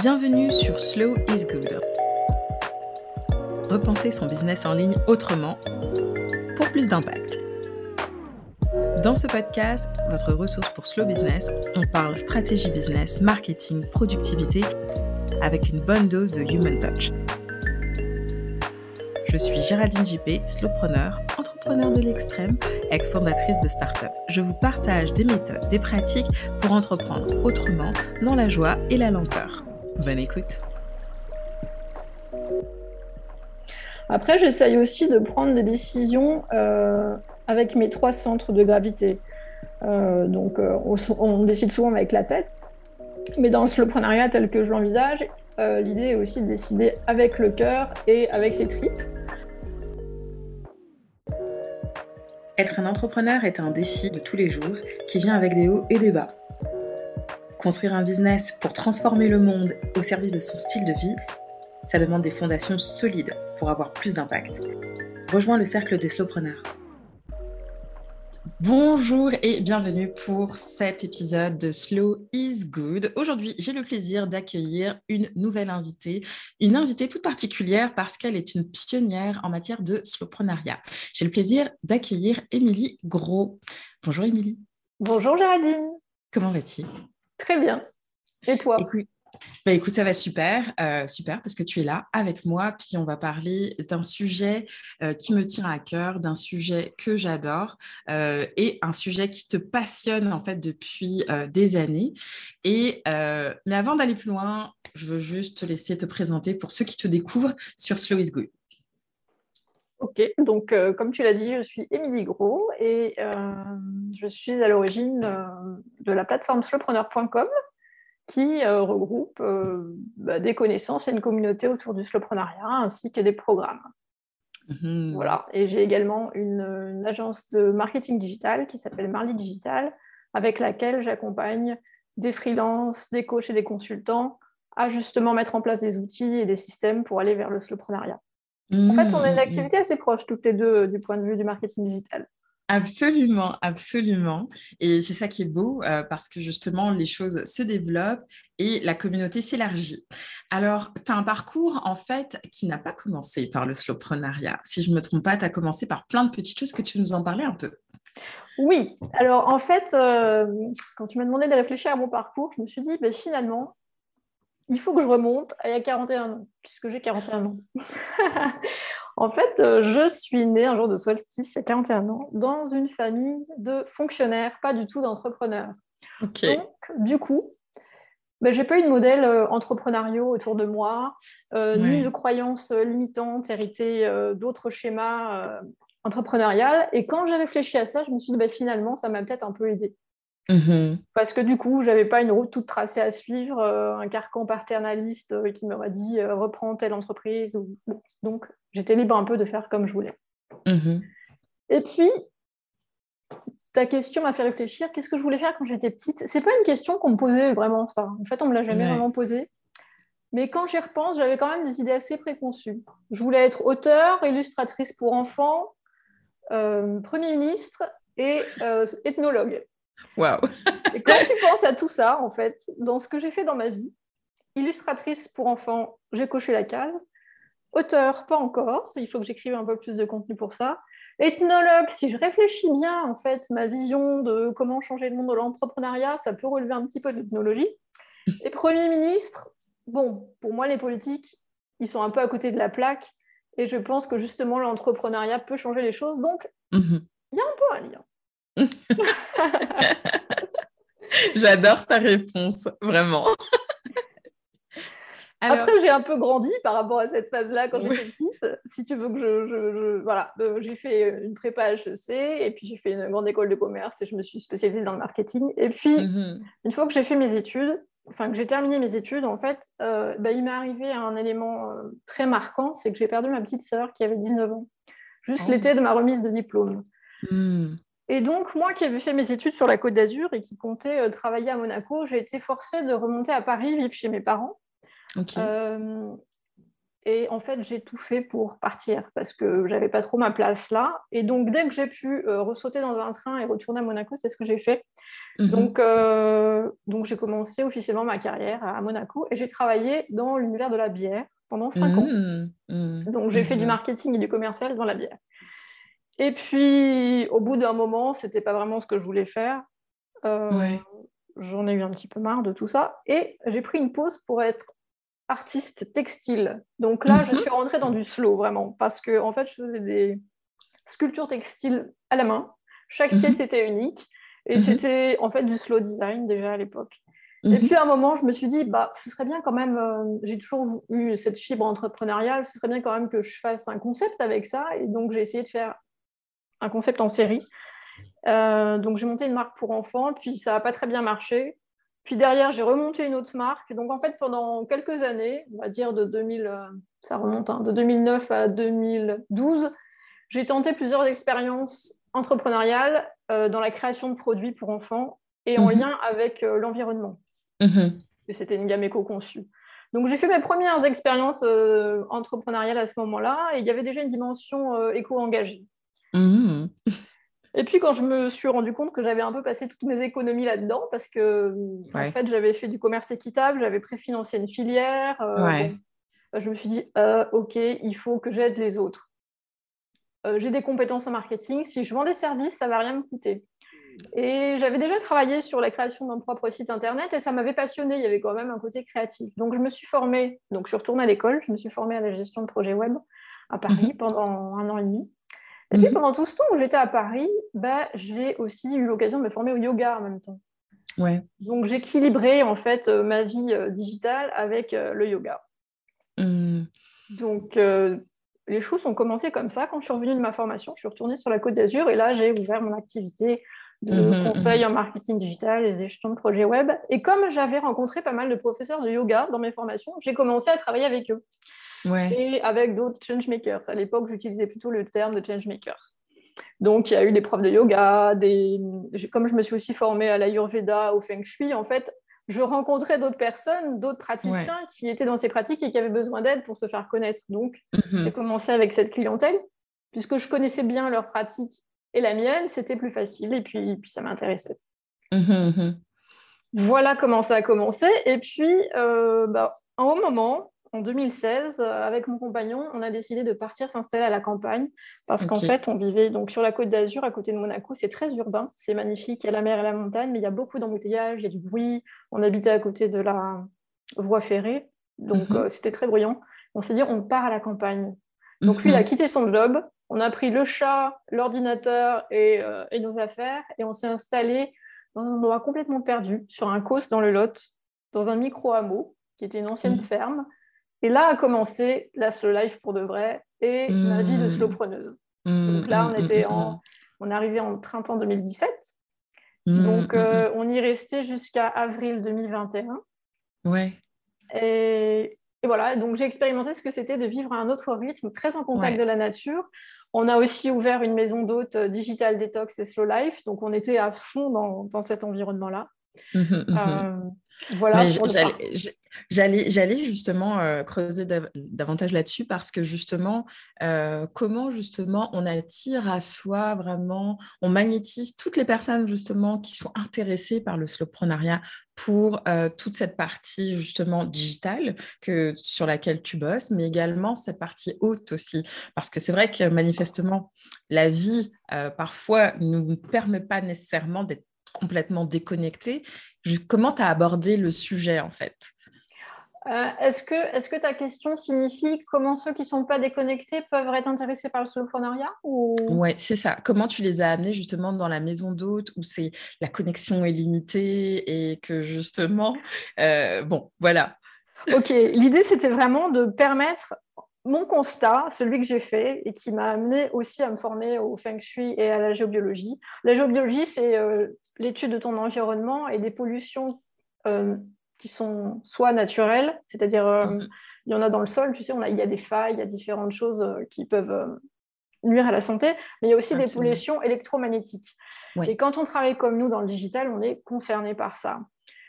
Bienvenue sur Slow is Good. Repenser son business en ligne autrement pour plus d'impact. Dans ce podcast, votre ressource pour Slow Business, on parle stratégie business, marketing, productivité avec une bonne dose de human touch. Je suis Géraldine JP, slowpreneur, entrepreneur de l'extrême, ex-fondatrice de start-up. Je vous partage des méthodes, des pratiques pour entreprendre autrement, dans la joie et la lenteur. Bonne écoute. Après, j'essaye aussi de prendre des décisions euh, avec mes trois centres de gravité. Euh, donc, euh, on, on, décide souvent avec la tête, mais dans le tel que je l'envisage, l'idée est aussi de décider avec le cœur et avec ses tripes. Être un entrepreneur est un défi de tous les jours qui vient avec des hauts et des bas. Construire un business pour transformer le monde au service de son style de vie, ça demande des fondations solides pour avoir plus d'impact. Rejoins le cercle des slowpreneurs. Bonjour et bienvenue pour cet épisode de Slow is Good. Aujourd'hui, j'ai le plaisir d'accueillir une nouvelle invitée, une invitée toute particulière parce qu'elle est une pionnière en matière de slowpreneuriat. J'ai le plaisir d'accueillir Émilie Gros. Bonjour Émilie. Bonjour Géraldine. Comment vas-tu? Très bien. Et toi bah, écoute, ça va super, euh, super, parce que tu es là avec moi, puis on va parler d'un sujet euh, qui me tient à cœur, d'un sujet que j'adore euh, et un sujet qui te passionne en fait depuis des années. Mais avant d'aller plus loin, je veux juste te laisser te présenter pour ceux qui te découvrent sur Slow is Good. Ok, donc comme tu l'as dit, je suis Émilie Gros et je suis à l'origine de la plateforme slowpreneur.com qui euh, regroupe euh, bah, des connaissances et une communauté autour du slowpreneuriat ainsi que des programmes. Mhm. Voilà. Et j'ai également une, agence de marketing digital qui s'appelle Marley Digital, avec laquelle j'accompagne des freelances, des coachs et des consultants à justement mettre en place des outils et des systèmes pour aller vers le slowpreneuriat. En fait, on a une mhm. activité assez proche toutes les deux du point de vue du marketing digital. Absolument, absolument. Et c'est ça qui est beau euh, parce que justement, les choses se développent et la communauté s'élargit. Alors, tu as un parcours en fait qui n'a pas commencé par le slowpreneuriat. Si je ne me trompe pas, tu as commencé par plein de petites choses que tu nous en parlais un peu. Oui, alors en fait, euh, quand tu m'as demandé de réfléchir à mon parcours, je me suis dit, ben, finalement, il faut que je remonte à il y a 41 ans, puisque j'ai 41 ans. en fait, euh, je suis née un jour de solstice, il y a 41 ans, dans une famille de fonctionnaires, pas du tout d'entrepreneurs. Donc, du coup, ben, j'ai pas eu de modèle euh, entrepreneuriaux autour de moi, euh, ni de croyances limitantes héritées d'autres schémas entrepreneuriales. Et quand j'ai réfléchi à ça, je me suis dit, ben, finalement, ça m'a peut-être un peu aidé. Mmh Parce que du coup, je n'avais pas une route toute tracée à suivre, euh, un carcan paternaliste euh, qui m'aurait dit euh, reprends telle entreprise. Donc, j'étais libre un peu de faire comme je voulais. Mmh Et puis, ta question m'a fait réfléchir. Qu'est-ce que je voulais faire quand j'étais petite? C'est pas une question qu'on me posait vraiment, ça. En fait, on me l'a jamais vraiment posée. Mais quand j'y repense, j'avais quand même des idées assez préconçues. Je voulais être auteur, illustratrice pour enfants, Premier ministre et ethnologue. Et quand tu penses à tout ça, en fait, dans ce que j'ai fait dans ma vie, illustratrice pour enfants, j'ai coché la case. Auteur, pas encore. Il faut que j'écrive un peu plus de contenu pour ça. Ethnologue, si je réfléchis bien, en fait, ma vision de comment changer le monde de l'entrepreneuriat, ça peut relever un petit peu de l'ethnologie. Et Premier ministre, bon, pour moi, les politiques, ils sont un peu à côté de la plaque. Et je pense que justement, l'entrepreneuriat peut changer les choses. Donc, mhm. il y a un peu un lien. J'adore ta réponse, vraiment. Après, j'ai un peu grandi par rapport à cette phase-là quand j'étais petite. Si tu veux que je. voilà, euh, j'ai fait une prépa HEC et puis j'ai fait une grande école de commerce et je me suis spécialisée dans le marketing. Et puis, mm-hmm. une fois que j'ai fait mes études, enfin que j'ai terminé mes études, en fait, euh, bah, il m'est arrivé un élément euh, très marquant c'est que j'ai perdu ma petite sœur qui avait 19 ans, juste oh. l'été de ma remise de diplôme. Mm. Et donc, moi qui avais fait mes études sur la Côte d'Azur et qui comptais euh, travailler à Monaco, j'ai été forcée de remonter à Paris, vivre chez mes parents. Euh, et en fait, j'ai tout fait pour partir parce que j'avais pas trop ma place là. Et donc, dès que j'ai pu euh, ressauter dans un train et retourner à Monaco, c'est ce que j'ai fait. Mhm. Donc, euh, donc j'ai commencé officiellement ma carrière à Monaco et j'ai travaillé dans l'univers de la bière pendant cinq ans. Mhm. Mhm. Donc j'ai fait du marketing et du commercial dans la bière. Et puis, au bout d'un moment, c'était pas vraiment ce que je voulais faire. Euh, j'en ai eu un petit peu marre de tout ça. Et j'ai pris une pause pour être artiste textile. Donc là, je suis rentrée dans du slow, vraiment, parce que en fait, je faisais des sculptures textiles à la main. Chaque pièce était unique. Et mhm. c'était en fait du slow design déjà à l'époque. Et mhm. puis à un moment, je me suis dit, bah, ce serait bien quand même, euh, j'ai toujours eu cette fibre entrepreneuriale, ce serait bien quand même que je fasse un concept avec ça. Et donc j'ai essayé de faire un concept en série. Euh, donc j'ai monté une marque pour enfants, puis ça n'a pas très bien marché. Puis derrière, j'ai remonté une autre marque. Donc en fait, pendant quelques années, on va dire de 2000, euh, ça remonte, hein, de 2009 à 2012, j'ai tenté plusieurs expériences entrepreneuriale euh, dans la création de produits pour enfants et en mhm. lien avec euh, l'environnement. Mhm. C'était une gamme éco-conçue. Donc j'ai fait mes premières expériences entrepreneuriales à ce moment-là et il y avait déjà une dimension éco-engagée. Mhm. Et puis quand je me suis rendu compte que j'avais un peu passé toutes mes économies là-dedans, parce que en fait j'avais fait du commerce équitable, j'avais préfinancé une filière, je me suis dit ok, il faut que j'aide les autres. Euh, j'ai des compétences en marketing. Si je vends des services, ça ne va rien me coûter. Et j'avais déjà travaillé sur la création d'un propre site internet et ça m'avait passionné. Il y avait quand même un côté créatif. Donc je me suis formée, donc je suis retournée à l'école, je me suis formée à la gestion de projets web à Paris mhm. pendant un an et demi. Et puis mhm. pendant tout ce temps où j'étais à Paris, bah, j'ai aussi eu l'occasion de me former au yoga en même temps. Ouais. Donc j'équilibrais en fait euh, ma vie euh, digitale avec le yoga. Mmh. Donc les choses ont commencé comme ça. Quand je suis revenue de ma formation, je suis retournée sur la Côte d'Azur et là, j'ai ouvert mon activité de mhm, conseil mhm. en marketing digital et gestion de projets web. Et comme j'avais rencontré pas mal de professeurs de yoga dans mes formations, j'ai commencé à travailler avec eux. Et avec d'autres changemakers. À l'époque, j'utilisais plutôt le terme de changemakers. Donc, il y a eu des profs de yoga, des... comme je me suis aussi formée à l'Ayurveda, au Feng Shui, en fait, je rencontrais d'autres personnes, d'autres praticiens qui étaient dans ces pratiques et qui avaient besoin d'aide pour se faire connaître. Donc, mhm. j'ai commencé avec cette clientèle, puisque je connaissais bien leurs pratiques et la mienne, c'était plus facile et puis, puis ça m'intéressait. Mhm, mhm. Voilà comment ça a commencé. Et puis, euh, bah, un moment, en 2016, euh, avec mon compagnon, on a décidé de partir s'installer à la campagne parce qu'en fait, on vivait donc sur la côte d'Azur, à côté de Monaco. C'est très urbain, c'est magnifique, il y a la mer et la montagne, mais il y a beaucoup d'embouteillages, il y a du bruit. On habitait à côté de la voie ferrée, donc mhm. euh, c'était très bruyant. On s'est dit, on part à la campagne. Donc lui, il a mhm. quitté son job, on a pris le chat, l'ordinateur et, euh, et, nos affaires et on s'est installé dans un endroit complètement perdu, sur un cos dans le Lot, dans un micro-hameau qui était une ancienne mhm. ferme. Et là a commencé la slow life pour de vrai et ma vie de slow preneuse. Mmh. Donc là, on mmh, était mmh, en, on est arrivé en printemps 2017. Donc euh, on y restait jusqu'à avril 2021. Ouais. Et, et voilà, donc j'ai expérimenté ce que c'était de vivre à un autre rythme, très en contact de la nature. On a aussi ouvert une maison d'hôtes euh, digital detox et slow life, donc on était à fond dans, dans cet environnement-là. Euh, voilà. J'allais, justement euh, creuser davantage là-dessus parce que justement, euh, comment justement on attire à soi vraiment, on magnétise toutes les personnes justement qui sont intéressées par le slowprenariat pour euh, toute cette partie justement digitale que, sur laquelle tu bosses, mais également cette partie haute aussi. Parce que c'est vrai que manifestement, la vie parfois ne nous permet pas nécessairement d'être complètement déconnecté. Comment tu as abordé le sujet en fait? Euh, est-ce que, est que ta question signifie comment ceux qui ne sont pas déconnectés peuvent être intéressés par le soloprenariat ou... Oui, c'est ça. Comment tu les as amenés justement dans la maison d'hôte où c'est la connexion est limitée et que justement, euh, bon, voilà. Ok, l'idée c'était vraiment de permettre mon constat, celui que j'ai fait et qui m'a amené aussi à me former au feng shui et à la géobiologie. La géobiologie, c'est euh, l'étude de ton environnement et des pollutions euh, qui sont soit naturelles, c'est-à-dire euh, mhm. il y en a dans le sol, tu sais, on a, il y a des failles, il y a différentes choses qui peuvent nuire à la santé, mais il y a aussi des pollutions électromagnétiques. Et quand on travaille comme nous dans le digital, on est concerné par ça.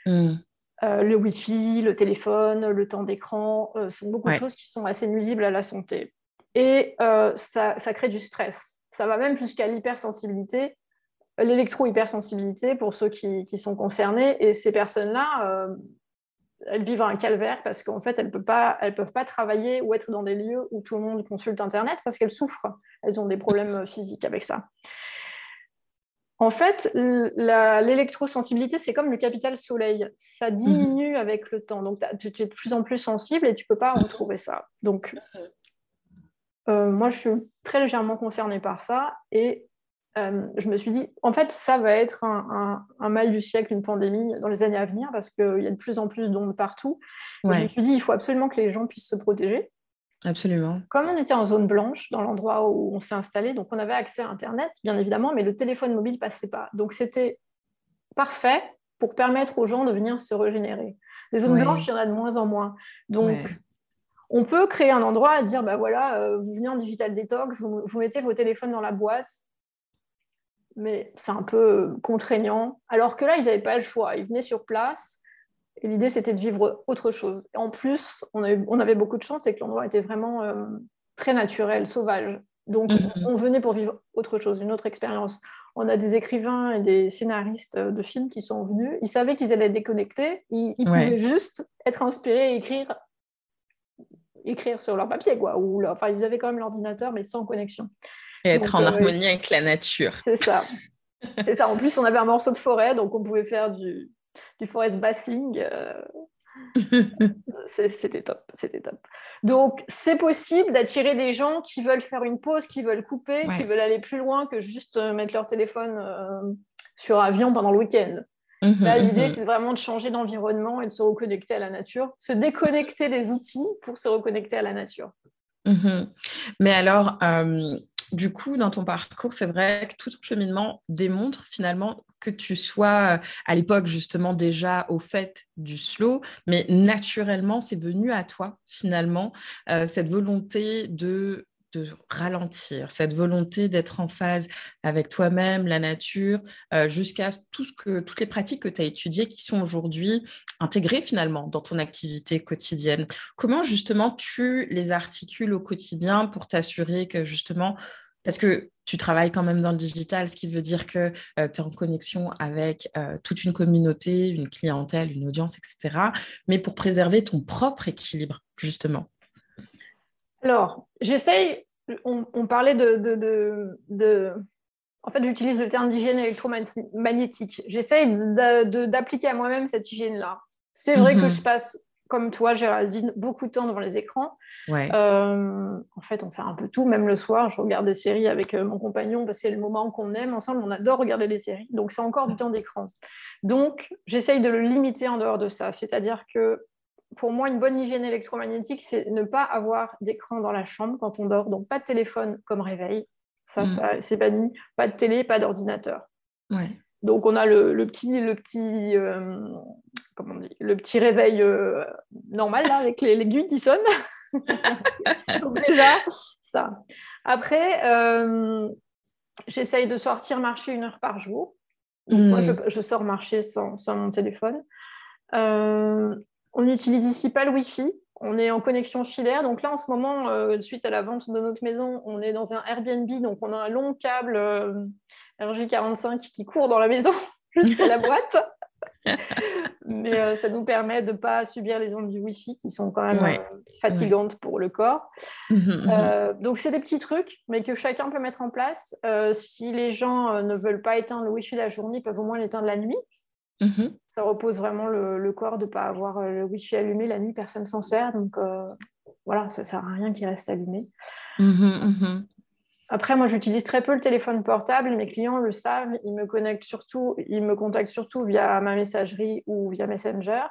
Mhm. Euh, le Wi-Fi, le téléphone, le temps d'écran, euh, sont beaucoup de choses qui sont assez nuisibles à la santé. Et euh, ça, crée du stress. Ça va même jusqu'à l'hypersensibilité l'électro-hypersensibilité pour ceux qui, sont concernés. Et ces personnes-là, euh, elles vivent un calvaire parce qu'en fait, elles ne peuvent, pas, peuvent pas travailler ou être dans des lieux où tout le monde consulte Internet parce qu'elles souffrent. Elles ont des problèmes physiques avec ça. En fait, l'électrosensibilité, c'est comme le capital soleil. Ça mhm. diminue avec le temps. Donc, tu, es de plus en plus sensible et tu ne peux pas retrouver ça. Donc, euh, moi, je suis très légèrement concernée par ça. Et euh, je me suis dit, en fait, ça va être un, mal du siècle, une pandémie dans les années à venir, parce qu'il y a de plus en plus d'ondes partout. je me suis dit, il faut absolument que les gens puissent se protéger. Absolument. Comme on était en zone blanche, dans l'endroit où on s'est installé, donc on avait accès à Internet, bien évidemment, mais le téléphone mobile ne passait pas. Donc c'était parfait pour permettre aux gens de venir se régénérer. Les zones blanches, il y en a de moins en moins. Donc, on peut créer un endroit à dire, bah voilà, euh, vous venez en digital detox, vous mettez vos téléphones dans la boîte, mais c'est un peu contraignant. Alors que là, ils n'avaient pas le choix. Ils venaient sur place et l'idée, c'était de vivre autre chose. Et en plus, on, avait beaucoup de chance, c'est que l'endroit était vraiment euh, très naturel, sauvage. Donc, mhm. on venait pour vivre autre chose, une autre expérience. On a des écrivains et des scénaristes de films qui sont venus. Ils savaient qu'ils allaient déconnecter. Ils, ils pouvaient juste être inspirés et écrire, écrire sur leur papier. Quoi. Ou, enfin, ils avaient quand même l'ordinateur, mais sans connexion. Et être en euh, harmonie avec la nature. C'est ça. C'est ça. En plus, on avait un morceau de forêt, donc on pouvait faire du, du forest bassing. Euh, c'était top, c'était top. Donc, c'est possible d'attirer des gens qui veulent faire une pause, qui veulent couper, qui veulent aller plus loin que juste euh, mettre leur téléphone sur avion pendant le week-end. Mhm, Là, l'idée, mhm. c'est vraiment de changer d'environnement et de se reconnecter à la nature, se déconnecter des outils pour se reconnecter à la nature. Mhm. Mais alors, du coup, dans ton parcours, c'est vrai que tout ton cheminement démontre finalement que tu sois euh, à l'époque justement déjà au fait du slow, mais naturellement, c'est venu à toi finalement, euh, cette volonté de ralentir, cette volonté d'être en phase avec toi-même, la nature, euh, jusqu'à tout ce que, toutes les pratiques que tu as étudiées qui sont aujourd'hui intégrées finalement dans ton activité quotidienne. Comment justement tu les articules au quotidien pour t'assurer que justement parce que tu travailles quand même dans le digital, ce qui veut dire que euh, tu es en connexion avec euh, toute une communauté, une clientèle, une audience, etc. Mais pour préserver ton propre équilibre, justement. Alors, j'essaye, on, parlait de, de, En fait, j'utilise le terme d'hygiène électromagnétique. J'essaye d'appliquer à moi-même cette hygiène-là. C'est vrai que mhm. je passe comme toi, Géraldine, beaucoup de temps devant les écrans. Euh, en fait, on fait un peu tout, même le soir. Je regarde des séries avec euh, mon compagnon parce que c'est le moment qu'on aime ensemble. On adore regarder les séries. Donc, c'est encore du temps d'écran. Donc, j'essaye de le limiter en dehors de ça. C'est-à-dire que pour moi, une bonne hygiène électromagnétique, c'est ne pas avoir d'écran dans la chambre quand on dort. Donc, pas de téléphone comme réveil. Ça, mm. ça c'est banni. Pas de télé, pas d'ordinateur. Ouais. Donc on a le, petit, le petit, euh, comment on dit, le petit réveil euh, normal là, avec les l'aiguille qui sonne. Donc déjà ça. Après, euh, j'essaye de sortir marcher une heure par jour. Moi, hmm. je, sors marcher sans, sans mon téléphone. On n'utilise ici pas le Wi-Fi. On est en connexion filaire. Donc là, en ce moment, suite à la vente de notre maison, on est dans un Airbnb. Donc on a un long câble RJ45 qui court dans la maison jusqu'à la boîte. Mais euh, ça nous permet de ne pas subir les ondes du Wi-Fi qui sont quand même euh, fatigantes pour le corps. Mhm, mhm. Euh, donc, c'est des petits trucs, mais que chacun peut mettre en place. si les gens ne veulent pas éteindre le Wi-Fi la journée, ils peuvent au moins l'éteindre la nuit. Mhm. Ça repose vraiment le, corps de ne pas avoir le Wi-Fi allumé la nuit, personne s'en sert. Donc, voilà, ça ne sert à rien qu'il reste allumé. Après, moi, j'utilise très peu le téléphone portable. Mes clients le savent. Ils me connectent surtout, ils me contactent surtout via ma messagerie ou via Messenger.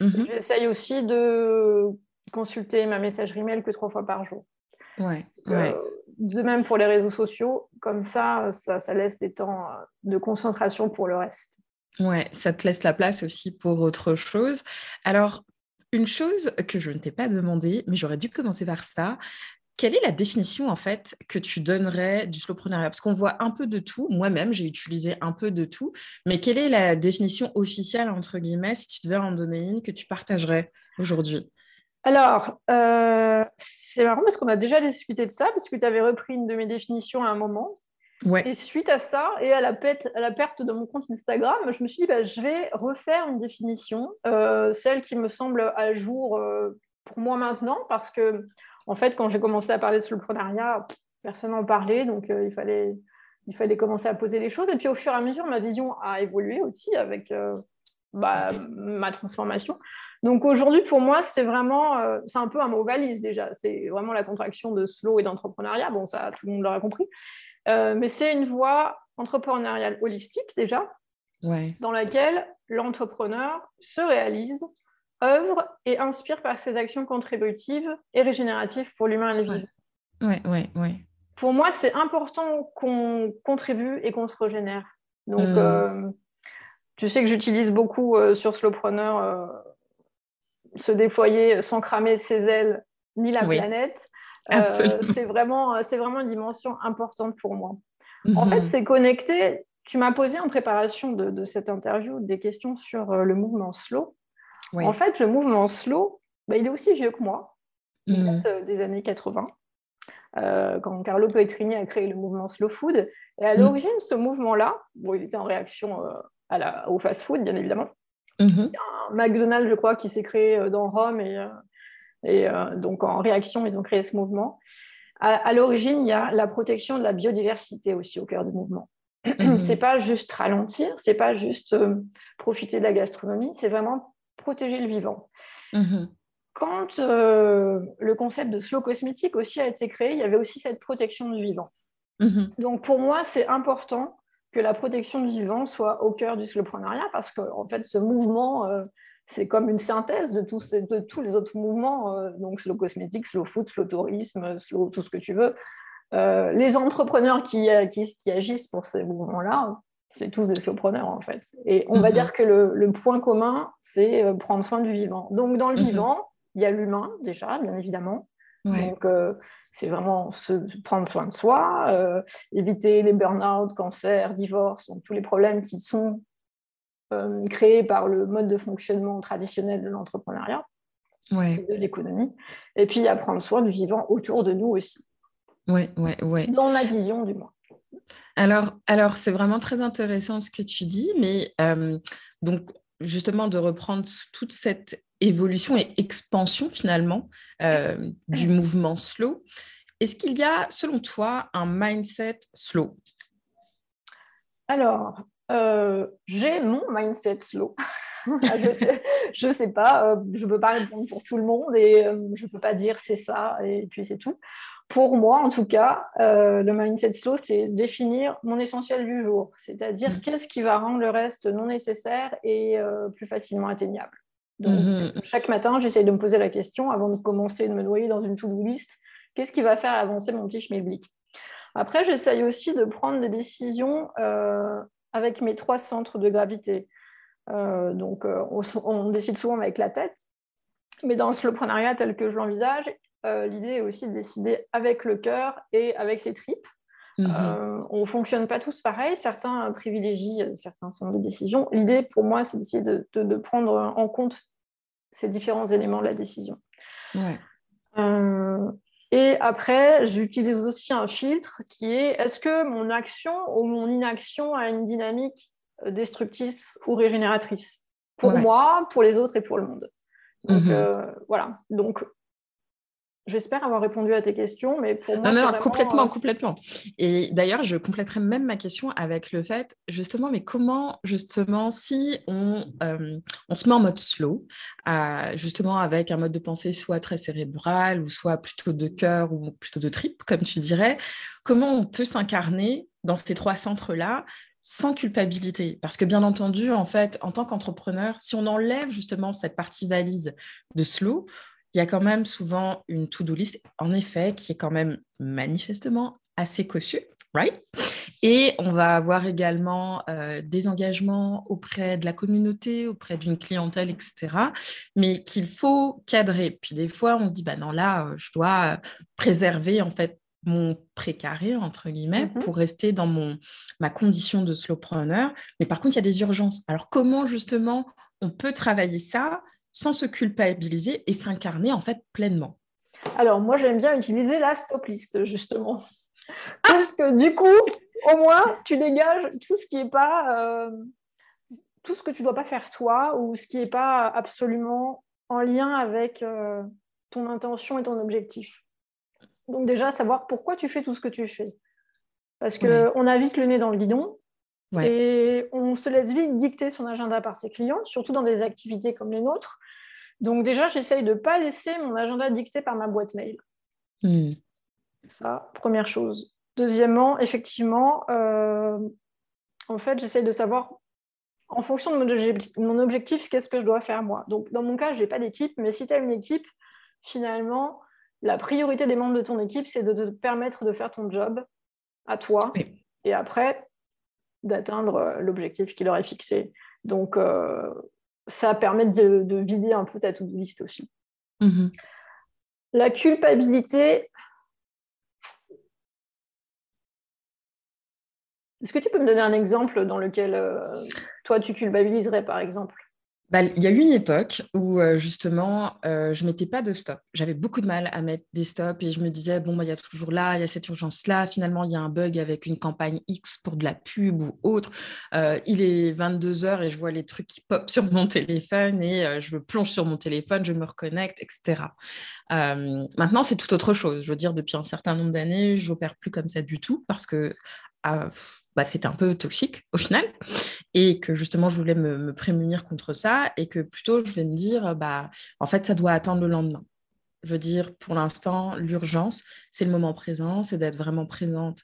Mhm. J'essaye aussi de consulter ma messagerie mail que trois fois par jour. Ouais, euh, de même pour les réseaux sociaux. Comme ça, ça, ça laisse des temps euh, de concentration pour le reste. Ouais, ça te laisse la place aussi pour autre chose. Alors, une chose que je ne t'ai pas demandé, mais j'aurais dû commencer par ça, quelle est la définition en fait que tu donnerais du slowpreneuriat? Parce qu'on voit un peu de tout. Moi-même, j'ai utilisé un peu de tout. Mais quelle est la définition officielle entre guillemets, si tu devais en donner une, que tu partagerais aujourd'hui? Alors, euh, c'est marrant parce qu'on a déjà discuté de ça, parce que tu avais repris une de mes définitions à un moment. Et suite à ça, et à la, perte, de mon compte Instagram, je me suis dit, bah, je vais refaire une définition, euh, celle qui me semble à jour euh, pour moi maintenant, parce que, en fait, quand j'ai commencé à parler de soloprenariat, personne n'en parlait, donc euh, il, fallait, il fallait commencer à poser les choses. Et puis, au fur et à mesure, ma vision a évolué aussi avec bah, ma transformation. Donc, aujourd'hui, pour moi, c'est vraiment, c'est un peu un mot valise déjà. C'est vraiment la contraction de slow et d'entrepreneuriat. Bon, ça, tout le monde l'aura compris. Euh, mais c'est une voie entrepreneuriale holistique déjà, dans laquelle l'entrepreneur se réalise, œuvre et inspire par ses actions contributives et régénératives pour l'humain et les vivants. Ouais. Ouais, ouais, Pour moi, c'est important qu'on contribue et qu'on se régénère. Donc, mm. euh, tu sais que j'utilise beaucoup euh, sur Slowpreneur se déployer sans cramer ses ailes ni la planète. Euh, c'est vraiment, c'est vraiment une dimension importante pour moi. En fait, mhm. c'est connecté. Tu m'as posé en préparation de, cette interview des questions sur euh, le mouvement slow. En fait, le mouvement slow, bah, il est aussi vieux que moi, mhm. euh, des années 80. quand Carlo Petrini a créé le mouvement Slow Food. Et à mhm. l'origine, ce mouvement-là, bon, il était en réaction à la, au fast-food, bien évidemment. Il y a un McDonald's, je crois, qui s'est créé dans Rome et et euh, donc, en réaction, ils ont créé ce mouvement. À, l'origine, il y a la protection de la biodiversité aussi au cœur du mouvement. Mhm. C'est pas juste ralentir, c'est pas juste euh, profiter de la gastronomie, c'est vraiment protéger le vivant. Mhm. Quand euh, le concept de slow cosmétique aussi a été créé, il y avait aussi cette protection du vivant. Mhm. Donc pour moi, c'est important que la protection du vivant soit au cœur du slowpreneuriat parce que en fait, ce mouvement c'est comme une synthèse de tous, de tous les autres mouvements, euh, donc slow cosmétique, slow food, slow tourisme, slow tout ce que tu veux. Euh, les entrepreneurs qui, qui, agissent pour ces mouvements-là, c'est tous des slowpreneurs en fait. Et on va mhm. dire que le, point commun, c'est euh, prendre soin du vivant. Donc dans le mhm. vivant, il y a l'humain déjà, bien évidemment. Donc c'est vraiment se, prendre soin de soi, éviter les burn-out, cancers, divorces, tous les problèmes qui sont euh, créé par le mode de fonctionnement traditionnel de l'entrepreneuriat, de l'économie, et puis à prendre soin du vivant autour de nous aussi. Ouais, ouais, ouais. Dans ma vision, du moins. Alors, alors c'est vraiment très intéressant ce que tu dis, mais euh, donc justement de reprendre toute cette évolution et expansion finalement euh, du mouvement slow. Est-ce qu'il y a, selon toi, un mindset slow? Alors, euh, j'ai mon mindset slow. je ne sais, pas, euh, je ne peux pas répondre pour tout le monde et euh, je ne peux pas dire c'est ça et puis c'est tout. Pour moi, en tout cas, le mindset slow, c'est définir mon essentiel du jour, c'est-à-dire mm. qu'est-ce qui va rendre le reste non nécessaire et plus facilement atteignable. Donc, mm-hmm. chaque matin, j'essaye de me poser la question avant de commencer de me noyer dans une to-do list, qu'est-ce qui va faire avancer mon petit schmilblick Après, j'essaye aussi de prendre des décisions avec mes trois centres de gravité. Euh, donc, euh, on, décide souvent avec la tête, mais dans le slowprenariat tel que je l'envisage, euh, l'idée est aussi de décider avec le cœur et avec ses tripes. Mhm. on ne fonctionne pas tous pareil, certains privilégient certains centres de décision. L'idée pour moi, c'est d'essayer de, de, prendre en compte ces différents éléments de la décision. Ouais. Et après, j'utilise aussi un filtre qui est est-ce que mon action ou mon inaction a une dynamique euh, destructrice ou régénératrice? Pour moi, pour les autres et pour le monde. Donc mhm. euh, voilà. Donc J'espère avoir répondu à tes questions, mais pour moi. Non, non, complètement, euh, complètement. Et d'ailleurs, je compléterai même ma question avec le fait, justement, mais comment, justement, si on, euh, on se met en mode slow, justement, avec un mode de pensée soit très cérébral, ou soit plutôt de cœur, ou plutôt de trip, comme tu dirais, comment on peut s'incarner dans ces trois centres-là sans culpabilité? Parce que bien entendu, en fait, en tant qu'entrepreneur, si on enlève justement cette partie valise de slow, il y a quand même souvent une to-do list, en effet, qui est quand même manifestement assez cossue, right? Et on va avoir également euh, des engagements auprès de la communauté, auprès d'une clientèle, etc. Mais qu'il faut cadrer. Puis des fois, on se dit, bah non, là, euh, je dois préserver en fait mon précaré, entre guillemets, mm-hmm. pour rester dans mon, ma condition de slowpreneur. Mais par contre, il y a des urgences. Alors, comment justement on peut travailler ça sans se culpabiliser et s'incarner en fait pleinement Alors moi j'aime bien utiliser la stop list justement. Parce que du coup, au moins, tu dégages tout ce qui n'est pas, euh, tout ce que tu ne dois pas faire toi ou ce qui n'est pas absolument en lien avec euh, ton intention et ton objectif. Donc déjà, savoir pourquoi tu fais tout ce que tu fais. Parce qu'on a vite le nez dans le guidon et on se laisse vite dicter son agenda par ses clients, surtout dans des activités comme les nôtres. Donc déjà, j'essaye de ne pas laisser mon agenda dicté par ma boîte mail. Hmm. Ça, première chose. Deuxièmement, effectivement, euh, en fait, j'essaye de savoir, en fonction de mon objectif, qu'est-ce que je dois faire moi. Donc, dans mon cas, je n'ai pas d'équipe, mais si tu as une équipe, finalement, la priorité des membres de ton équipe, c'est de te permettre de faire ton job à toi. Et après, d'atteindre euh, l'objectif qu'il aurait fixé. Donc, euh, ça permet de, vider un peu ta to-do list aussi. Mm-hmm. La culpabilité, Est-ce que tu peux me donner un exemple dans lequel euh, toi tu culpabiliserais par exemple? Bah, il y a eu une époque où euh, justement, euh, je ne mettais pas de stop. J'avais beaucoup de mal à mettre des stops et je me disais, bon, bah, il y a toujours là, il y a cette urgence-là. Finalement, il y a un bug avec une campagne X pour de la pub ou autre. il est 22 heures et je vois les trucs qui pop sur mon téléphone et je me plonge sur mon téléphone, je me reconnecte, etc. maintenant, c'est tout autre chose. Je veux dire, depuis un certain nombre d'années, je n'opère plus comme ça du tout parce que ah, bah, c'était un peu toxique au final, et que justement je voulais me, prémunir contre ça, et que plutôt je vais me dire, bah, en fait, ça doit attendre le lendemain. Je veux dire, pour l'instant, l'urgence, c'est le moment présent, c'est d'être vraiment présente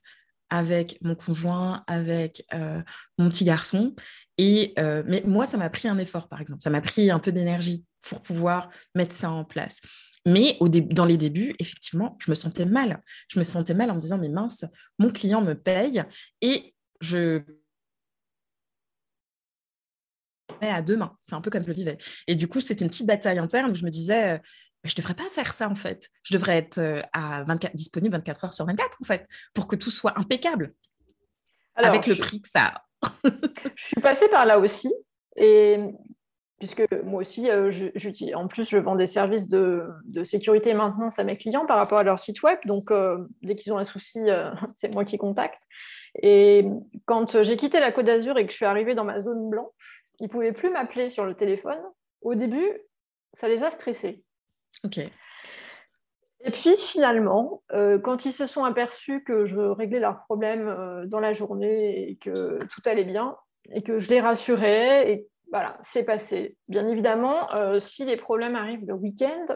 avec mon conjoint, avec euh, mon petit garçon. Et, euh, mais moi, ça m'a pris un effort, par exemple. Ça m'a pris un peu d'énergie pour pouvoir mettre ça en place. Mais au dans les débuts, effectivement, je me sentais mal. Je me sentais mal en me disant, mais mince, mon client me paye et je à demain. C'est un peu comme je le vivais. Et du coup, c'était une petite bataille interne où je me disais, euh, je ne devrais pas faire ça en fait. Je devrais être euh, à 24, disponible 24 heures sur 24 en fait, pour que tout soit impeccable. avec le prix que ça a. je suis passée par là aussi. Et puisque moi aussi, euh, en plus, je vends des services de, sécurité et maintenance à mes clients par rapport à leur site web. Donc, dès qu'ils ont un souci, c'est moi qui contacte. Et quand j'ai quitté la Côte d'Azur et que je suis arrivée dans ma zone blanche, ils ne pouvaient plus m'appeler sur le téléphone. Au début, ça les a stressés. OK. Et puis finalement, euh, quand ils se sont aperçus que je réglais leurs problèmes euh, dans la journée et que tout allait bien et que je les rassurais, et voilà, c'est passé. Bien évidemment, euh, si les problèmes arrivent le week-end,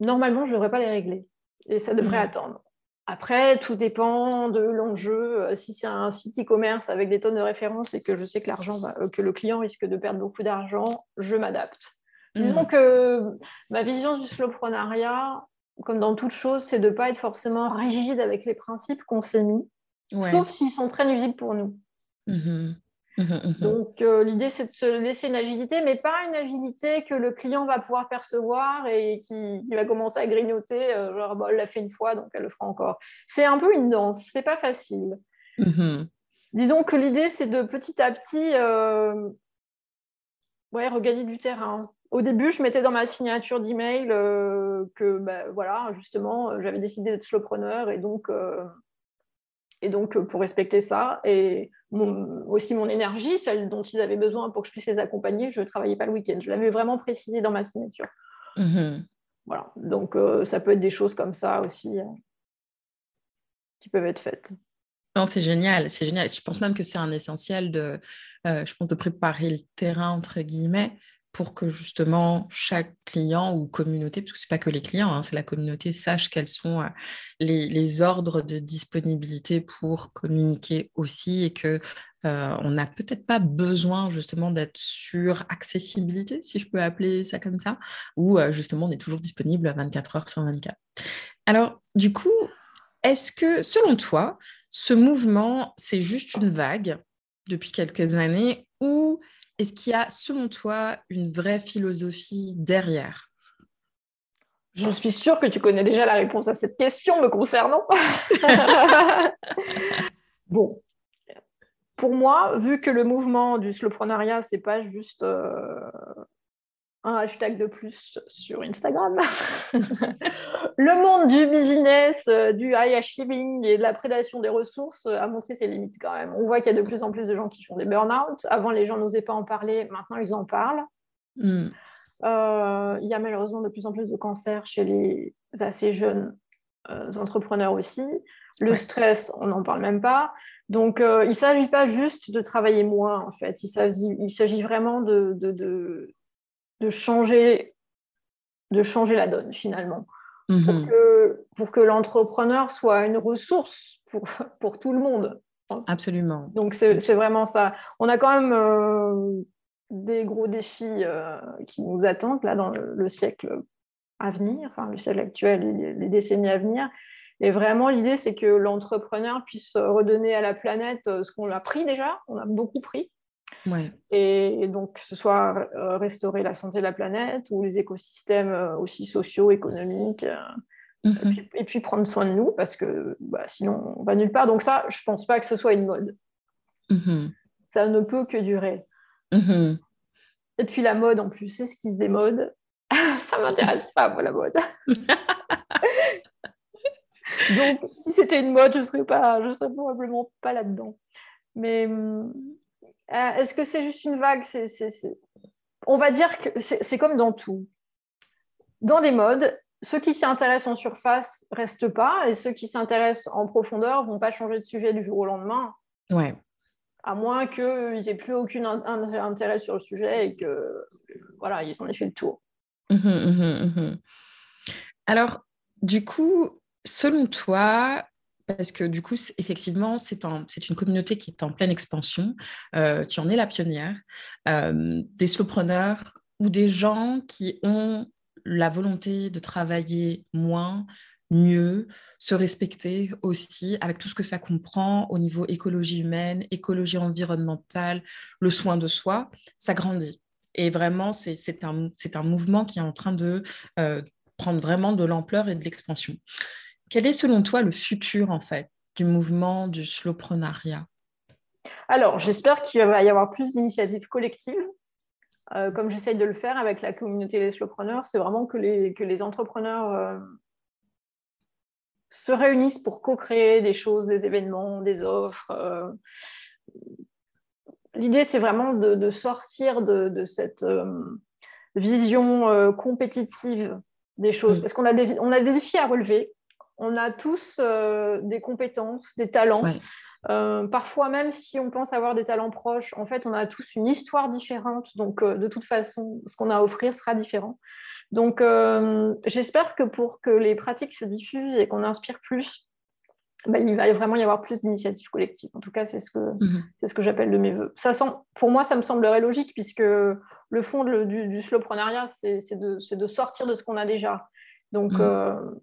normalement, je ne devrais pas les régler et ça devrait mmh. attendre. Après, tout dépend de l'enjeu. Euh, si c'est un site e-commerce avec des tonnes de références et que je sais que, l'argent euh, que le client risque de perdre beaucoup d'argent, je m'adapte. Mmh. Disons que ma vision du slowprenariat, comme dans toute chose, c'est de ne pas être forcément rigide avec les principes qu'on s'est mis, sauf s'ils sont très nuisibles pour nous. Mmh Mmh, mmh, mmh. Donc, euh, l'idée, c'est de se laisser une agilité, mais pas une agilité que le client va pouvoir percevoir et qui, va commencer à grignoter, euh, genre, bah, elle l'a fait une fois, donc elle le fera encore. C'est un peu une danse, c'est pas facile. Disons que l'idée, c'est de petit à petit euh, ouais, regagner du terrain. Au début, je mettais dans ma signature d'email que, bah, voilà, justement, j'avais décidé d'être slowpreneur et donc et donc, pour respecter ça, et aussi mon énergie, celle dont ils avaient besoin pour que je puisse les accompagner, je ne travaillais pas le week-end. Je l'avais vraiment précisé dans ma signature. Mhm. Voilà. Donc, euh, ça peut être des choses comme ça aussi euh, qui peuvent être faites. Non, c'est génial, c'est génial. Je pense même que c'est un essentiel de, euh, je pense, de préparer le terrain entre guillemets pour que justement chaque client ou communauté, parce que ce n'est pas que les clients, hein, c'est la communauté, sache quels sont euh, les, ordres de disponibilité pour communiquer aussi et que euh, on n'a peut-être pas besoin justement d'être sur accessibilité, si je peux appeler ça comme ça, ou euh, justement on est toujours disponible à 24 heures sur 24. Alors, du coup, est-ce que selon toi, ce mouvement, c'est juste une vague depuis quelques années ou est-ce qu'il y a, selon toi, une vraie philosophie derrière? Je suis sûre que tu connais déjà la réponse à cette question me concernant. bon, pour moi, vu que le mouvement du slowprenariat, c'est pas juste euh, un hashtag de plus sur Instagram. le monde du business, euh, du high achieving et de la prédation des ressources a montré ses limites quand même. On voit qu'il y a de plus en plus de gens qui font des burn-out. Avant, les gens n'osaient pas en parler, maintenant ils en parlent. Hmm. Euh, il y a malheureusement de plus en plus de cancers chez les assez jeunes euh, entrepreneurs aussi. Le stress, on n'en parle même pas. Donc, il ne s'agit pas juste de travailler moins, en fait. Il s'agit vraiment de, de, de changer, de changer la donne finalement. pour mhm. que, pour que l'entrepreneur soit une ressource pour, pour tout le monde. Absolument. Donc c'est vraiment ça. On a quand même euh, des gros défis euh, qui nous attendent là dans le, siècle à venir, enfin le siècle actuel et les, décennies à venir. Et vraiment, l'idée, c'est que l'entrepreneur puisse redonner à la planète euh, ce qu'on a pris déjà. On a beaucoup pris. Et, donc, que ce soit euh, restaurer la santé de la planète ou les écosystèmes euh, aussi sociaux, économiques. Euh, mhm. et, puis, prendre soin de nous parce que bah, sinon, on va nulle part. Donc, ça, je ne pense pas que ce soit une mode. Mhm. Ça ne peut que durer. Mhm. Et puis, la mode, en plus, c'est ce qui se démode. ça ne m'intéresse pas, moi, la mode. Donc, si c'était une mode, je ne serais, pas, je serais probablement pas là-dedans. Mais hum, euh, est-ce que c'est juste une vague? On va dire que c'est comme dans tout. Dans des modes, ceux qui s'y intéressent en surface restent pas et ceux qui s'intéressent en profondeur vont pas changer de sujet du jour au lendemain. Ouais. À moins qu'ils n'aient plus aucun intérêt sur le sujet et que voilà, ils en aient fait le tour. Mmh mmh mmh Alors, du coup, selon toi, parce que du coup, effectivement, c'est une communauté qui est en pleine expansion. Euh, tu en es la pionnière. Euh, des slowpreneurs ou des gens qui ont la volonté de travailler moins, mieux, se respecter aussi, avec tout ce que ça comprend au niveau écologie humaine, écologie environnementale, le soin de soi, ça grandit. Et vraiment, c'est un, un, mouvement qui est en train de euh, prendre vraiment de l'ampleur et de l'expansion. Quel est selon toi le futur en fait du mouvement du slowprenariat? Alors, j'espère qu'il va y avoir plus d'initiatives collectives. Euh, comme j'essaye de le faire avec la communauté des slowpreneurs, c'est vraiment que les, que les entrepreneurs euh, se réunissent pour co-créer des choses, des événements, des offres. Euh. L'idée, c'est vraiment de, sortir de, cette vision compétitive des choses, parce qu'on a, on a des défis à relever on a tous euh, des compétences, des talents. Euh, parfois, même si on pense avoir des talents proches, en fait, on a tous une histoire différente. Donc, euh, de toute façon, ce qu'on a à offrir sera différent. Donc, j'espère que pour que les pratiques se diffusent et qu'on inspire plus, bah, il va vraiment y avoir plus d'initiatives collectives. En tout cas, c'est ce que, mhm. ce que j'appelle de mes voeux. Ça pour moi, ça me semblerait logique puisque le fond du, du slowprenariat, c'est de, sortir de ce qu'on a déjà. Donc, mhm.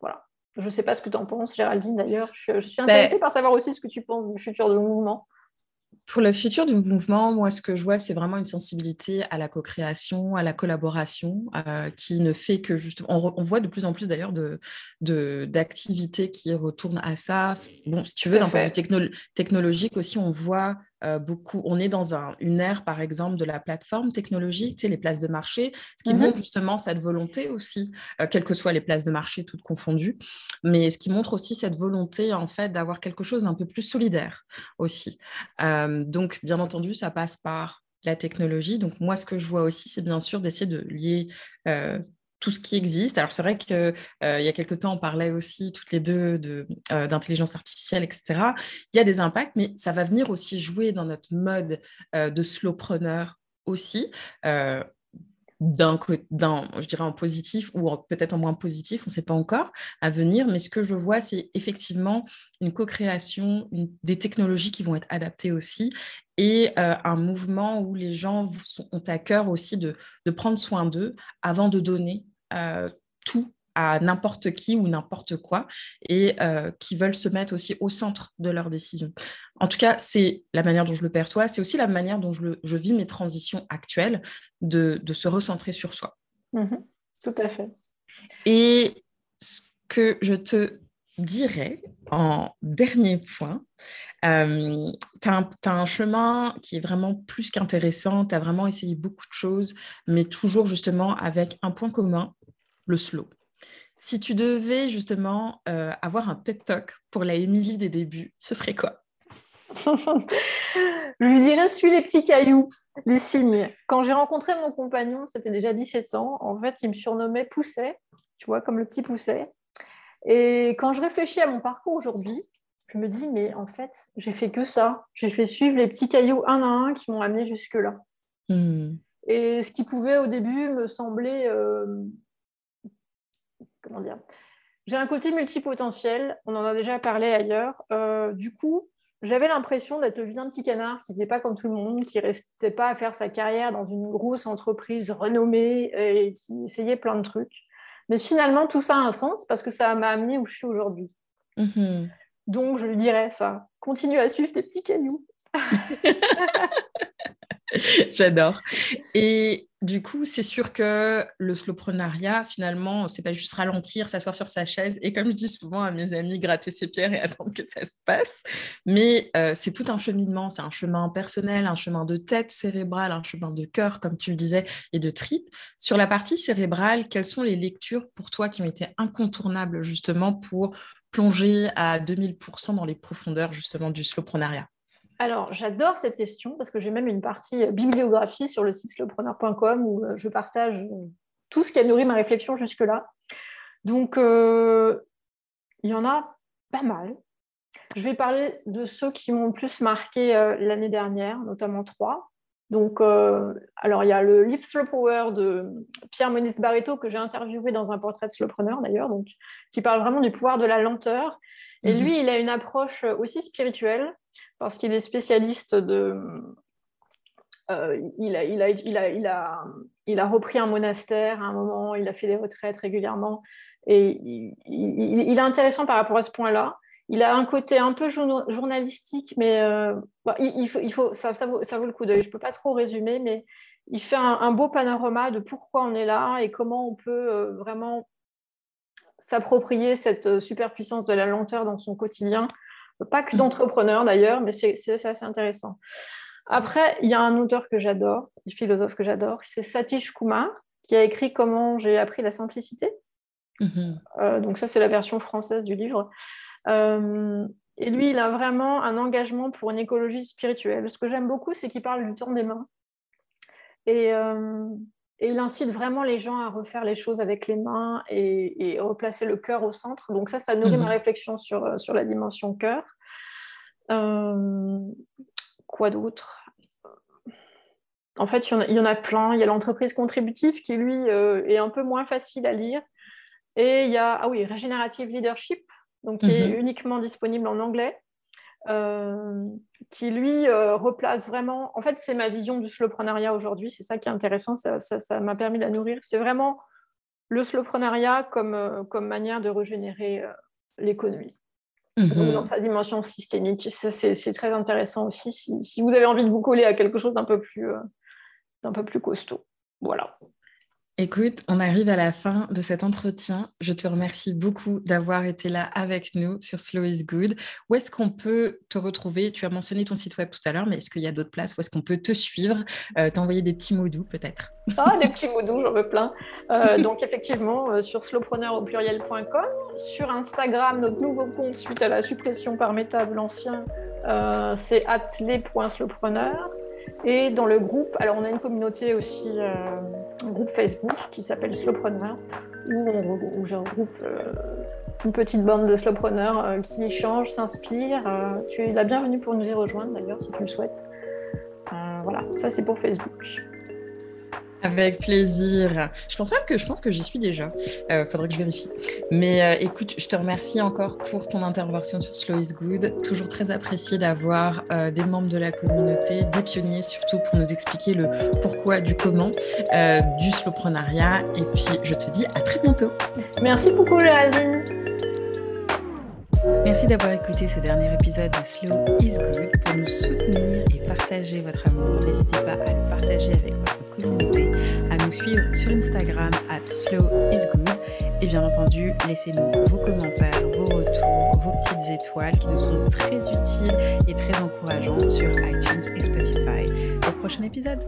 Voilà. Je ne sais pas ce que tu en penses, Géraldine, d'ailleurs. Je, suis ben, intéressée par savoir aussi ce que tu penses du futur du mouvement. Pour le futur du mouvement, moi, ce que je vois, c'est vraiment une sensibilité à la co-création, à la collaboration, euh, qui ne fait que justement. On, voit de plus en plus d'ailleurs d'activités de, qui retournent à ça. Bon, si tu veux, d'un point de vue technologique aussi, on voit euh, beaucoup. On est dans une ère, par exemple, de la plateforme technologique, tu sais, les places de marché, ce qui mhm. montre justement cette volonté aussi, euh, quelles que soient les places de marché, toutes confondues, mais ce qui montre aussi cette volonté, en fait, d'avoir quelque chose d'un peu plus solidaire aussi. Euh, donc, bien entendu, ça passe par la technologie. Donc, moi, ce que je vois aussi, c'est bien sûr d'essayer de lier tout ce qui existe. Alors c'est vrai qu'il euh, y a quelque temps, on parlait aussi toutes les deux euh, d'intelligence artificielle, etc. Il y a des impacts, mais ça va venir aussi jouer dans notre mode euh, de slowpreneur aussi. D'un, je dirais en positif ou peut-être en moins positif, on ne sait pas encore à venir, mais ce que je vois, c'est effectivement une co-création, des technologies qui vont être adaptées aussi et un mouvement où les gens ont à cœur aussi de, de prendre soin d'eux avant de donner euh, tout à n'importe qui ou n'importe quoi et euh, qui veulent se mettre aussi au centre de leurs décisions. En tout cas, c'est la manière dont je le perçois, c'est aussi la manière dont je, je vis mes transitions actuelles, de, de, se recentrer sur soi. Mm-hmm. tout à fait. Et ce que je te dirais, en dernier point, euh, tu as, un chemin qui est vraiment plus qu'intéressant, tu as vraiment essayé beaucoup de choses, mais toujours justement avec un point commun, le slow. Si tu devais justement euh, avoir un pep talk pour la Émilie des débuts, ce serait quoi? Je lui dirais, suis les petits cailloux, les signes. Quand j'ai rencontré mon compagnon, c'était déjà 17 ans, en fait, il me surnommait Pousset, tu vois, comme le petit Pousset. Et quand je réfléchis à mon parcours aujourd'hui, je me dis, mais en fait, j'ai fait que ça. J'ai fait suivre les petits cailloux un à un qui m'ont amené jusque-là. Hmm. Et ce qui pouvait au début me sembler. Euh, comment dire J'ai un côté multipotentiel, on en a déjà parlé ailleurs. Euh, du coup, j'avais l'impression d'être le vilain petit canard qui n'était pas comme tout le monde, qui restait pas à faire sa carrière dans une grosse entreprise renommée et qui essayait plein de trucs. Mais finalement, tout ça a un sens parce que ça m'a amené où je suis aujourd'hui. Mhm. Donc, je lui dirais ça. Continue à suivre tes petits cailloux. J'adore. Et du coup, c'est sûr que le slowprenariat, finalement, c'est pas juste ralentir, s'asseoir sur sa chaise et, comme je dis souvent à mes amis, gratter ses pierres et attendre que ça se passe. Mais euh, c'est tout un cheminement. C'est un chemin personnel, un chemin de tête cérébrale, un chemin de cœur, comme tu le disais, et de tripes. Sur la partie cérébrale, quelles sont les lectures pour toi qui ont été incontournables justement pour plonger à 2000% dans les profondeurs justement du slowprenariat alors, j'adore cette question parce que j'ai même une partie euh, bibliographie sur le site slowpreneur.com où euh, je partage euh, tout ce qui a nourri ma réflexion jusque-là. Donc, il y en a pas mal. Je vais parler de ceux qui m'ont le plus marqué l'année dernière, notamment trois. Donc, alors il y a le livre Slow Power de Pierre Moniz Barreto que j'ai interviewé dans un portrait de slowpreneur d'ailleurs, donc qui parle vraiment du pouvoir de la lenteur. Et mhm. lui, il a une approche aussi spirituelle parce qu'il est spécialiste de. Euh, il, a, il, a, il, a, il, a, il, a, repris un monastère à un moment, il a fait des retraites régulièrement. Et il, est intéressant par rapport à ce point-là. Il a un côté un peu journalistique, mais euh, bah, il, faut, il faut, ça, ça, vaut, le coup d'œil. Je ne peux pas trop résumer, mais il fait un, beau panorama de pourquoi on est là et comment on peut euh, vraiment s'approprier cette superpuissance de la lenteur dans son quotidien pas que d'entrepreneurs d'ailleurs, mais c'est assez intéressant. Après, il y a un auteur que j'adore, un philosophe que j'adore, c'est Satish Kumar, qui a écrit Comment j'ai appris la simplicité. Mhm. Euh, donc ça, c'est la version française du livre. Euh, et lui, il a vraiment un engagement pour une écologie spirituelle. Ce que j'aime beaucoup, c'est qu'il parle du temps des mains. Et, euh, et il incite vraiment les gens à refaire les choses avec les mains et, replacer le cœur au centre. Donc ça, ça nourrit ma mhm. réflexion sur, euh, sur la dimension cœur. Euh, quoi d'autre? En fait, il y, en a, plein. Il y a l'entreprise contributive qui, lui, euh, est un peu moins facile à lire. Et il y a, ah oui, Regenerative Leadership, donc qui est mhm. uniquement disponible en anglais. Euh, qui lui euh, replace vraiment. En fait, c'est ma vision du slowpreneuriat aujourd'hui. C'est ça qui est intéressant. Ça m'a permis de la nourrir. C'est vraiment le slowpreneuriat comme, euh, comme manière de régénérer l'économie. Mhm. Dans sa dimension systémique. C'est très intéressant aussi si, si, vous avez envie de vous coller à quelque chose d'un peu, plus, d'un peu plus costaud. Voilà. Écoute, on arrive à la fin de cet entretien. Je te remercie beaucoup d'avoir été là avec nous sur Slow is Good. Où est-ce qu'on peut te retrouver? Tu as mentionné ton site web tout à l'heure, mais est-ce qu'il y a d'autres places où est-ce qu'on peut te suivre euh, T'envoyer des petits mots doux peut-être? Ah, des petits mots doux, j'en veux plein. Euh, donc effectivement, euh, sur slowpreneur au pluriel.com, sur Instagram, notre nouveau compte suite à la suppression par Meta de l'ancien, c'est atelier.slowpreneur. Et dans le groupe, alors on a une communauté aussi, euh, un groupe Facebook qui s'appelle Slowpreneur, où, où je regroupe euh, une petite bande de slowpreneurs euh, qui échangent, s'inspirent. tu es la bienvenue pour nous y rejoindre d'ailleurs si tu le souhaites. voilà, ça c'est pour Facebook. Avec plaisir. Je pense même que je pense que j'y suis déjà. Euh, faudrait que je vérifie. Mais euh, écoute, je te remercie encore pour ton intervention sur Slow is Good. Toujours très apprécié d'avoir euh, des membres de la communauté, des pionniers surtout pour nous expliquer le pourquoi du comment euh, du slowprenariat. Et puis je te dis à très bientôt. Merci beaucoup, Géraldine. Merci d'avoir écouté ce dernier épisode de Slow is Good. Pour nous soutenir et partager votre amour, n'hésitez pas à le partager avec votre à nous suivre sur Instagram at Slow is Good Et bien entendu, laissez-nous vos commentaires, vos retours, vos petites étoiles qui nous sont très utiles et très encourageantes sur iTunes et Spotify. Au prochain épisode.